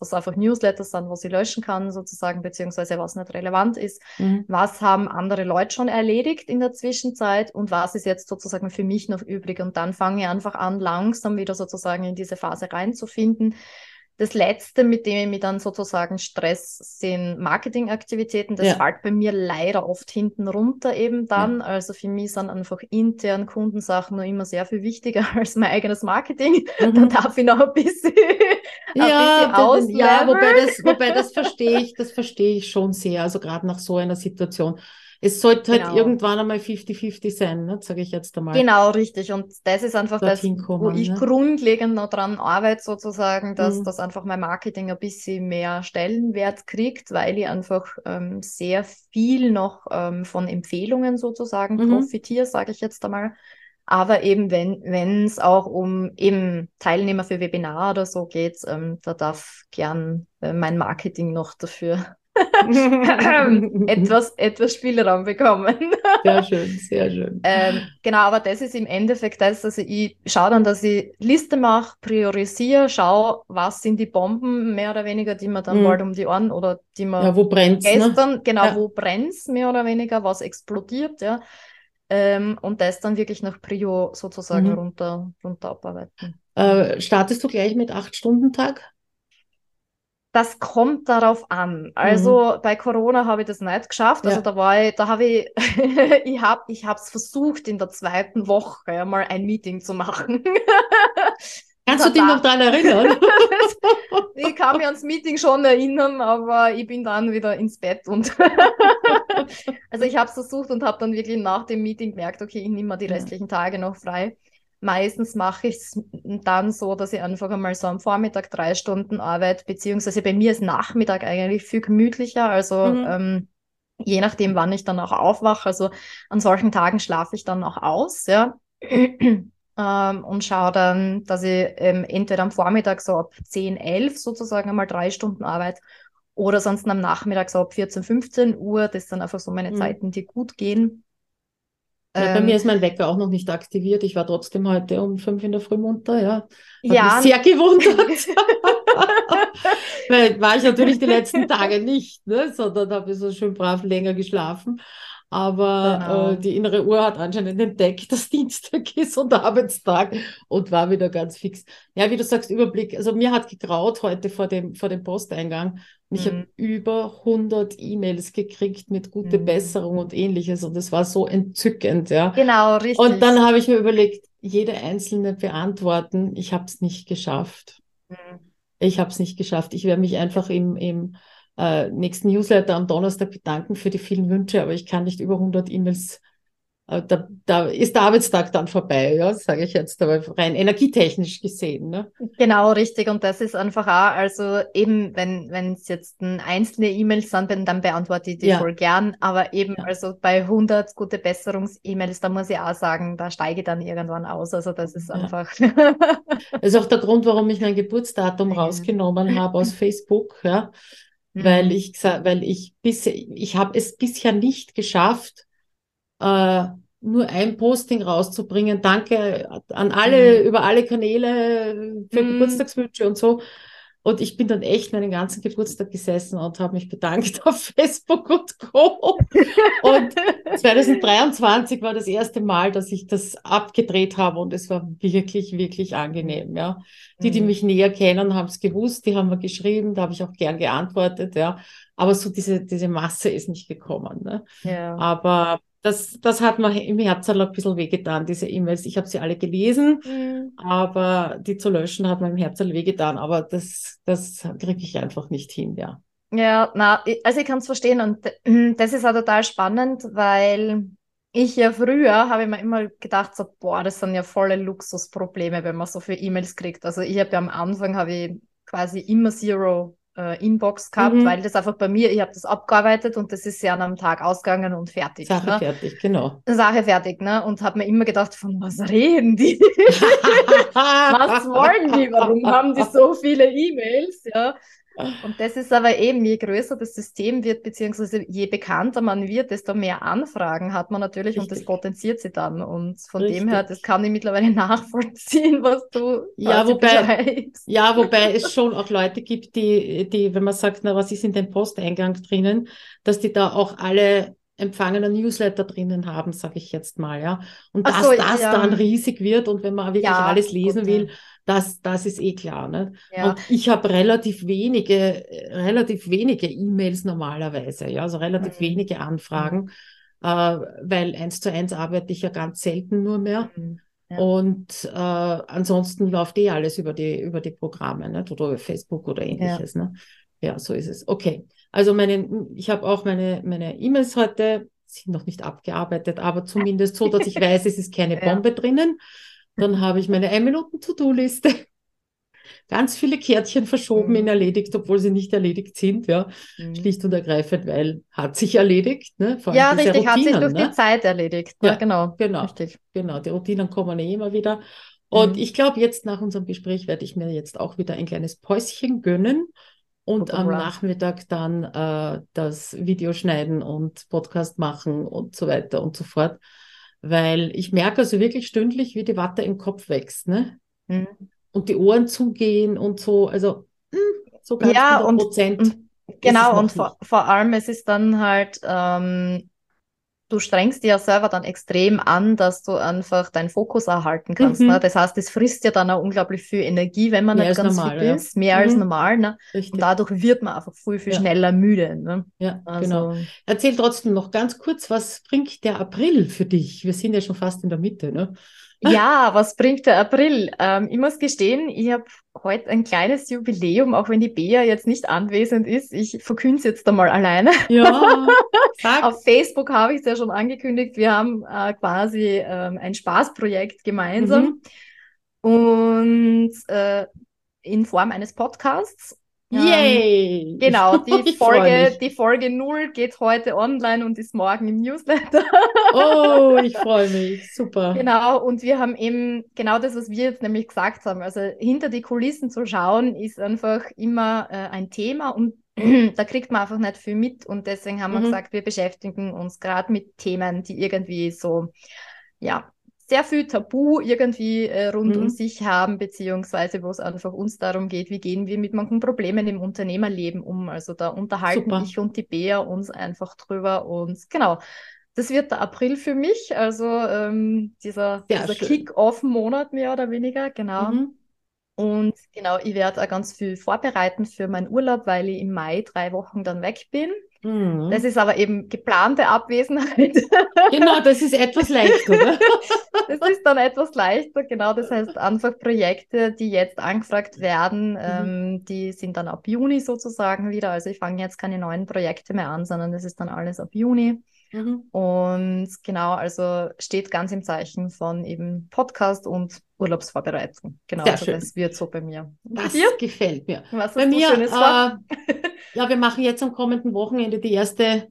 was einfach Newsletters sind, was ich löschen kann sozusagen, beziehungsweise was nicht relevant ist, mhm. was haben andere Leute schon erledigt in der Zwischenzeit und was ist jetzt sozusagen für mich noch übrig? Und dann fange ich einfach an, langsam wieder sozusagen in diese Phase reinzufinden das Letzte, mit dem ich mich dann sozusagen stress, sind Marketingaktivitäten. Das ja. fällt bei mir leider oft hinten runter eben dann. Ja. Also für mich sind einfach intern Kundensachen noch immer sehr viel wichtiger als mein eigenes Marketing. Mhm. Da darf ich noch ein bisschen, ja, ein bisschen Ja, wobei das, wobei das verstehe ich, das verstehe ich schon sehr. Also gerade nach so einer Situation Es sollte halt genau. halt irgendwann einmal 50-50 sein, ne? sage ich jetzt einmal. Genau, richtig. Und das ist einfach das, wo ich ne? grundlegend noch dran arbeite, sozusagen, dass mhm. das einfach mein Marketing ein bisschen mehr Stellenwert kriegt, weil ich einfach ähm, sehr viel noch ähm, von Empfehlungen sozusagen mhm. profitiere, sage ich jetzt einmal. Aber eben, wenn es auch um eben Teilnehmer für Webinar oder so geht, ähm, da darf gern äh, mein Marketing noch dafür etwas, etwas Spielraum bekommen. sehr schön, sehr schön. Ähm, genau, aber das ist im Endeffekt das, also ich schaue dann, dass ich Liste mache, priorisiere, schaue, was sind die Bomben mehr oder weniger, die man dann mhm. bald um die Ohren oder die man ja, wo brennt's, ne? gestern, ne? genau, ja. wo brennt mehr oder weniger, was explodiert, ja. Ähm, und das dann wirklich nach Prio sozusagen mhm. runter, runter abarbeiten. Äh, startest du gleich mit acht Stunden Tag? Das kommt darauf an. Also mhm. bei Corona habe ich das nicht geschafft. Also ja. da war ich, da habe ich, ich habe, ich habe es versucht in der zweiten Woche ja, mal ein Meeting zu machen. Kannst du dich noch daran erinnern? ich kann mich ans Meeting schon erinnern, aber ich bin dann wieder ins Bett und also ich habe es versucht und habe dann wirklich nach dem Meeting gemerkt, okay, ich nehme mal die restlichen Tage noch frei. Meistens mache ich es dann so, dass ich einfach einmal so am Vormittag drei Stunden arbeite, beziehungsweise bei mir ist Nachmittag eigentlich viel gemütlicher. Also mhm. ähm, je nachdem, wann ich dann auch aufwache. Also an solchen Tagen schlafe ich dann auch aus, ja. ähm, und schaue dann, dass ich ähm, entweder am Vormittag so ab 10, 11 sozusagen einmal drei Stunden arbeite oder sonst am Nachmittag so ab 14, 15 Uhr. Das sind einfach so meine mhm. Zeiten, die gut gehen. Ja, bei mir ähm, ist mein Wecker auch noch nicht aktiviert. Ich war trotzdem heute um fünf in der Früh munter, ja. Hat ja. Mich sehr gewundert. Weil war ich natürlich die letzten Tage nicht, ne? sondern habe ich so schön brav länger geschlafen. Aber genau. äh, die innere Uhr hat anscheinend entdeckt, dass Dienstag ist und Arbeitstag und war wieder ganz fix. Ja, wie du sagst, Überblick. Also mir hat gegraut heute vor dem, vor dem Posteingang und ich mhm. habe über 100 E-Mails gekriegt mit gute mhm. Besserung und ähnliches und es war so entzückend, ja. Genau, richtig. Und dann habe ich mir überlegt, jede einzelne beantworten. Ich habe es nicht geschafft. Mhm. Ich habe es nicht geschafft. Ich werde mich einfach im, im äh, nächsten Newsletter am Donnerstag bedanken für die vielen Wünsche, aber ich kann nicht über 100 E-Mails äh, da, da, ist der Arbeitstag dann vorbei, ja, sage ich jetzt, aber rein energietechnisch gesehen. Ne? Genau, richtig. Und das ist einfach auch, also eben, wenn wenn es jetzt ein einzelne E-Mails sind, dann beantworte ich die ja. voll gern. Aber eben, ja. also bei 100 gute Besserungs-E-Mails, da muss ich auch sagen, da steige ich dann irgendwann aus. Also das ist einfach. Ja. das ist auch der Grund, warum ich mein Geburtsdatum rausgenommen habe aus Facebook, ja mhm. weil ich gesagt, weil ich bis, ich habe es bisher nicht geschafft, äh, nur ein Posting rauszubringen. Danke an alle, mhm. über alle Kanäle für mhm. Geburtstagswünsche und so. Und ich bin dann echt meinen ganzen Geburtstag gesessen und habe mich bedankt auf Facebook und Co. Und 2023 war das erste Mal, dass ich das abgedreht habe und es war wirklich, wirklich angenehm. Ja. Die, die mhm. mich näher kennen, haben es gewusst, die haben mir geschrieben, da habe ich auch gern geantwortet. Ja. Aber so diese, diese Masse ist nicht gekommen. Ne? Ja. Aber das, das hat mir im Herzen ein bisschen wehgetan, diese E-Mails. Ich habe sie alle gelesen, mhm. aber die zu löschen hat mir im Herzen wehgetan. Aber das, das kriege ich einfach nicht hin, ja. Ja, na, also ich kann es verstehen und das ist auch total spannend, weil ich ja früher habe ich mir immer gedacht, so, boah, das sind ja volle Luxusprobleme, wenn man so viele E-Mails kriegt. Also ich habe ja am Anfang habe ich quasi immer Zero äh, Inbox gehabt, mhm. weil das einfach bei mir, ich habe das abgearbeitet und das ist ja an einem Tag ausgegangen und fertig. Sache ne? fertig, genau. Sache fertig, ne? Und habe mir immer gedacht, von was reden die? was wollen die? Warum haben die so viele E-Mails? Ja. Und das ist aber eben, je größer das System wird, beziehungsweise je bekannter man wird, desto mehr Anfragen hat man natürlich Richtig. und das potenziert sie dann. Und von Richtig. dem her, das kann ich mittlerweile nachvollziehen, was du ja, wobei, Ja, wobei es schon auch Leute gibt, die, die, wenn man sagt, na, was ist in dem Posteingang drinnen, dass die da auch alle empfangene Newsletter drinnen haben, sage ich jetzt mal, ja. Und dass so, das ja. dann riesig wird und wenn man wirklich ja, alles lesen gut, will, das, das ist eh klar. Ne? Ja. Und ich habe relativ wenige, relativ wenige E-Mails normalerweise, ja, also relativ mhm. wenige Anfragen, mhm. äh, weil eins zu eins arbeite ich ja ganz selten nur mehr. Mhm. Ja. Und äh, ansonsten läuft eh alles über die, über die Programme, nicht? oder über Facebook oder ähnliches. Ja. Ne? ja, so ist es. Okay. Also meine, ich habe auch meine meine E-Mails heute sind noch nicht abgearbeitet, aber zumindest so, dass ich weiß, es ist keine Bombe drinnen. Dann habe ich meine 1 Minuten To-Do-Liste. Ganz viele Kärtchen verschoben mhm. in erledigt, obwohl sie nicht erledigt sind, ja. Mhm. Schlicht und ergreifend, weil hat sich erledigt, ne? ja, richtig, Routinen, hat sich durch ne? die Zeit erledigt. Ne? Ja, genau. Genau. Richtig. Genau. Die Routinen kommen eh immer wieder. Und mhm. ich glaube, jetzt nach unserem Gespräch werde ich mir jetzt auch wieder ein kleines Päuschen gönnen und am Nachmittag dann äh, das Video schneiden und Podcast machen und so weiter und so fort. Weil ich merke also wirklich stündlich, wie die Watte im Kopf wächst, ne? Mhm. Und die Ohren zugehen und so, also mh, hm, so ganz ja, Prozent. Und, genau, und vor, vor allem, es ist dann halt ähm, du strengst dir ja selber dann extrem an, dass du einfach deinen Fokus erhalten kannst. Mhm. Ne? Das heißt, es frisst ja dann auch unglaublich viel Energie, wenn man mehr nicht ganz normal, fit ja. ist, mehr mhm. als normal. Ne? Und dadurch wird man einfach viel, viel ja. schneller müde. Ne? Ja, also, genau. Erzähl trotzdem noch ganz kurz, was bringt der April für dich? Wir sind ja schon fast in der Mitte. Ne? Ja, was bringt der April? Ähm, ich muss gestehen, ich habe heute ein kleines Jubiläum, auch wenn die Bea jetzt nicht anwesend ist. Ich verkünde es jetzt einmal alleine. Ja, Auf Facebook habe ich es ja schon angekündigt. Wir haben äh, quasi ähm, ein Spaßprojekt gemeinsam mhm. und äh, in Form eines Podcasts. Yay! genau, die Folge, die Folge 0 geht heute online und ist morgen im Newsletter. oh, ich freue mich. Super. Genau, und wir haben eben genau das, was wir jetzt nämlich gesagt haben. Also hinter die Kulissen zu schauen, ist einfach immer äh, ein Thema und da kriegt man einfach nicht viel mit. Und deswegen haben wir mhm. gesagt, wir beschäftigen uns gerade mit Themen, die irgendwie so, ja, sehr viel Tabu irgendwie äh, rund mhm. um sich haben, beziehungsweise wo es einfach uns darum geht, wie gehen wir mit manchen Problemen im Unternehmerleben um. Also da unterhalten Super. ich und die Bea uns einfach drüber und genau. Das wird der April für mich, also ähm, dieser, dieser Kick-Off-Monat mehr oder weniger, genau. Mhm. Und genau, ich werde auch ganz viel vorbereiten für meinen Urlaub, weil ich im Mai drei Wochen dann weg bin. Mhm. Das ist aber eben geplante Abwesenheit. Genau, das ist etwas leichter, oder? das ist dann etwas leichter, genau. Das heißt, einfach Projekte, die jetzt angefragt werden, mhm. ähm, die sind dann ab Juni sozusagen wieder. Also ich fange jetzt keine neuen Projekte mehr an, sondern das ist dann alles ab Juni. Mhm. Und genau, also steht ganz im Zeichen von eben Podcast und Urlaubsvorbereitung. Genau, Sehr also schön. das wird so bei mir. Das dir? gefällt mir. Was bei mir, Schönes äh, ja, wir machen jetzt am kommenden Wochenende die erste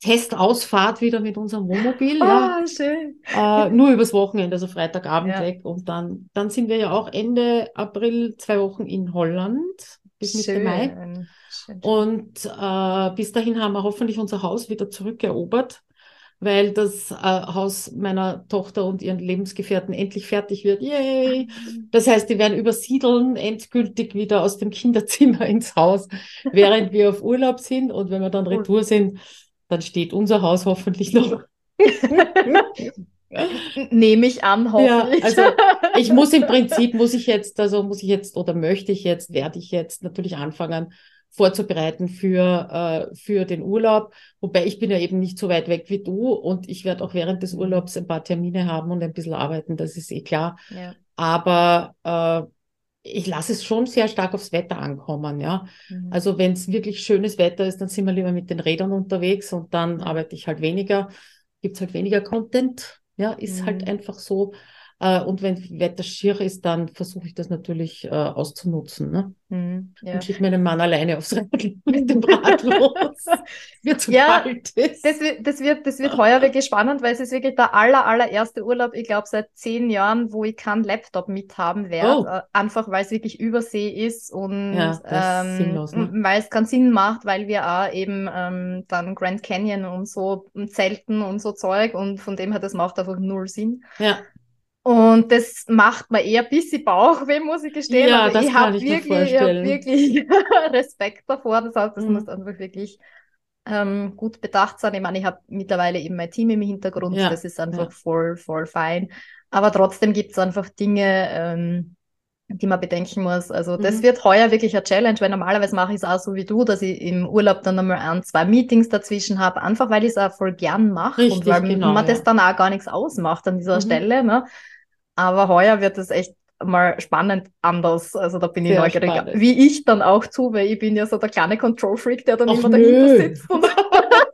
Testausfahrt wieder mit unserem Wohnmobil. Oh, ja. schön. Äh, nur übers Wochenende, also Freitagabend ja. weg. Und dann, dann sind wir ja auch Ende April zwei Wochen in Holland bis Mitte schön. Mai. Schön. Und äh, bis dahin haben wir hoffentlich unser Haus wieder zurückerobert weil das äh, Haus meiner Tochter und ihren Lebensgefährten endlich fertig wird. Yay! Das heißt, die werden übersiedeln endgültig wieder aus dem Kinderzimmer ins Haus, während wir auf Urlaub sind. Und wenn wir dann retour sind, dann steht unser Haus hoffentlich noch. Nehme ich an, hoffentlich. Ja, also ich muss im Prinzip, muss ich jetzt, also muss ich jetzt oder möchte ich jetzt, werde ich jetzt natürlich anfangen, vorzubereiten für, äh, für den Urlaub. Wobei ich bin ja eben nicht so weit weg wie du und ich werde auch während des Urlaubs ein paar Termine haben und ein bisschen arbeiten, das ist eh klar. Ja. Aber äh, ich lasse es schon sehr stark aufs Wetter ankommen, ja. Mhm. Also wenn es wirklich schönes Wetter ist, dann sind wir lieber mit den Rädern unterwegs und dann arbeite ich halt weniger, gibt es halt weniger Content, ja, ist halt mhm. halt einfach so. Äh, und wenn Wetter schier ist, dann versuche ich das natürlich äh, auszunutzen. Ne? Mhm, ja. Und schicke meinen Mann alleine aufs Radl mit dem Rad los. wird zu ja, kalt ist. Das wird, das, wird, das wird heuer wirklich spannend, weil es ist wirklich der aller, allererste Urlaub, ich glaube, seit zehn Jahren, wo ich keinen Laptop mithaben werde. Oh. Äh, einfach, weil es wirklich Übersee ist und ja, ähm, ne? weil es keinen Sinn macht, weil wir auch eben ähm, dann Grand Canyon und so Zelten und so Zeug und von dem her, das macht einfach null Sinn. Ja. Und das macht mir eher ein bisschen Bauchweh, muss ich gestehen. Ja, Aber ich habe wirklich, ich hab wirklich Respekt davor. Das heißt, das mhm. muss einfach wirklich ähm, gut bedacht sein. Ich meine, ich habe mittlerweile eben mein Team im Hintergrund. Ja. Das ist einfach ja. voll, voll fein. Aber trotzdem gibt es einfach Dinge, ähm, die man bedenken muss. Also das mhm. wird heuer wirklich eine Challenge, weil normalerweise mache ich es auch so wie du, dass ich im Urlaub dann einmal ein, zwei Meetings dazwischen habe, einfach weil ich es auch voll gern mache und weil genau, man ja. das dann auch gar nichts ausmacht an dieser mhm. Stelle. Ne? Aber heuer wird es echt mal spannend anders. Also da bin ich Sehr neugierig, spannend. wie ich dann auch zu, weil ich bin ja so der kleine Control-Freak, der dann Ach immer nö. dahinter sitzt. Und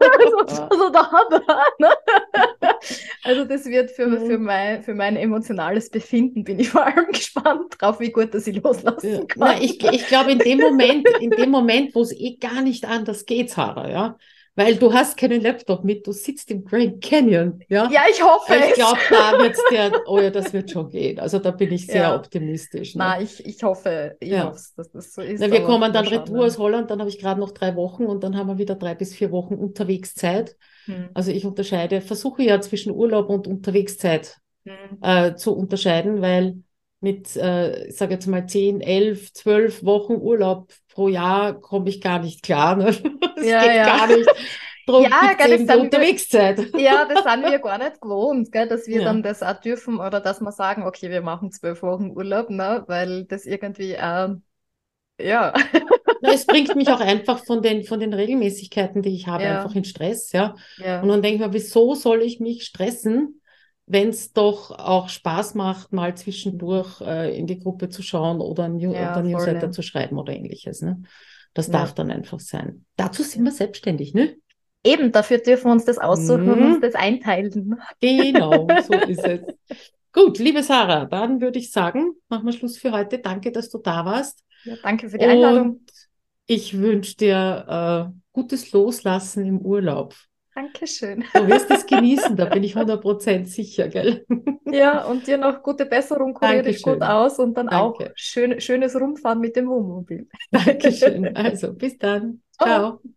also, Also da, da, ne? Also das wird für, für, mein, für mein emotionales Befinden, bin ich vor allem gespannt drauf, wie gut das ich loslassen kann. Na, ich ich glaube, in dem Moment, in dem Moment, wo es eh gar nicht anders geht, Sarah, ja, weil du hast keinen Laptop mit, du sitzt im Grand Canyon. Ja, ja ich hoffe Ich glaube, da wird der, oh ja, das wird schon gehen. Also da bin ich sehr ja. optimistisch. Ne? Na, ich, ich hoffe, ich ja. hoffe, dass das so ist. Na, wir kommen dann retour aus Holland, dann habe ich gerade noch drei Wochen und dann haben wir wieder drei bis vier Wochen Unterwegszeit. Hm. Also ich unterscheide, versuche ja zwischen Urlaub und Unterwegszeit hm. äh, zu unterscheiden, weil mit, äh, ich sage jetzt mal, 10, 11, 12 Wochen Urlaub pro Jahr komme ich gar nicht klar. Ne? Das ja, geht ja. gar nicht. Drum ja, gell, das Unterwegszeit. Wir, ja, das sind wir gar nicht gewohnt, gell, dass wir ja. dann das auch dürfen oder dass wir sagen, okay, wir machen zwölf Wochen Urlaub, ne, weil das irgendwie, äh, ja. Na, es bringt mich auch einfach von den, von den Regelmäßigkeiten, die ich habe, ja. einfach in Stress, ja. ja. Und dann denke ich mir, wieso soll ich mich stressen? Wenn es doch auch Spaß macht, mal zwischendurch äh, in die Gruppe zu schauen oder ein New ja, oder Newsletter voll, zu schreiben oder ähnliches. Ne? Das ja. darf dann einfach sein. Dazu sind wir selbstständig, ne? Eben, dafür dürfen wir uns das aussuchen mhm. und uns das einteilen. Genau, so ist es. Gut, liebe Sarah, dann würde ich sagen, machen wir Schluss für heute. Danke, dass du da warst. Ja, danke für die Einladung. Und ich wünsche dir äh, gutes Loslassen im Urlaub. Dankeschön. Du wirst es genießen, da bin ich 100% sicher, gell? Ja, und dir noch gute Besserung, kurier dich gut aus und dann Danke. auch schön, schönes Rumfahren mit dem Wohnmobil. Dankeschön. Also, bis dann. Ciao. Oh.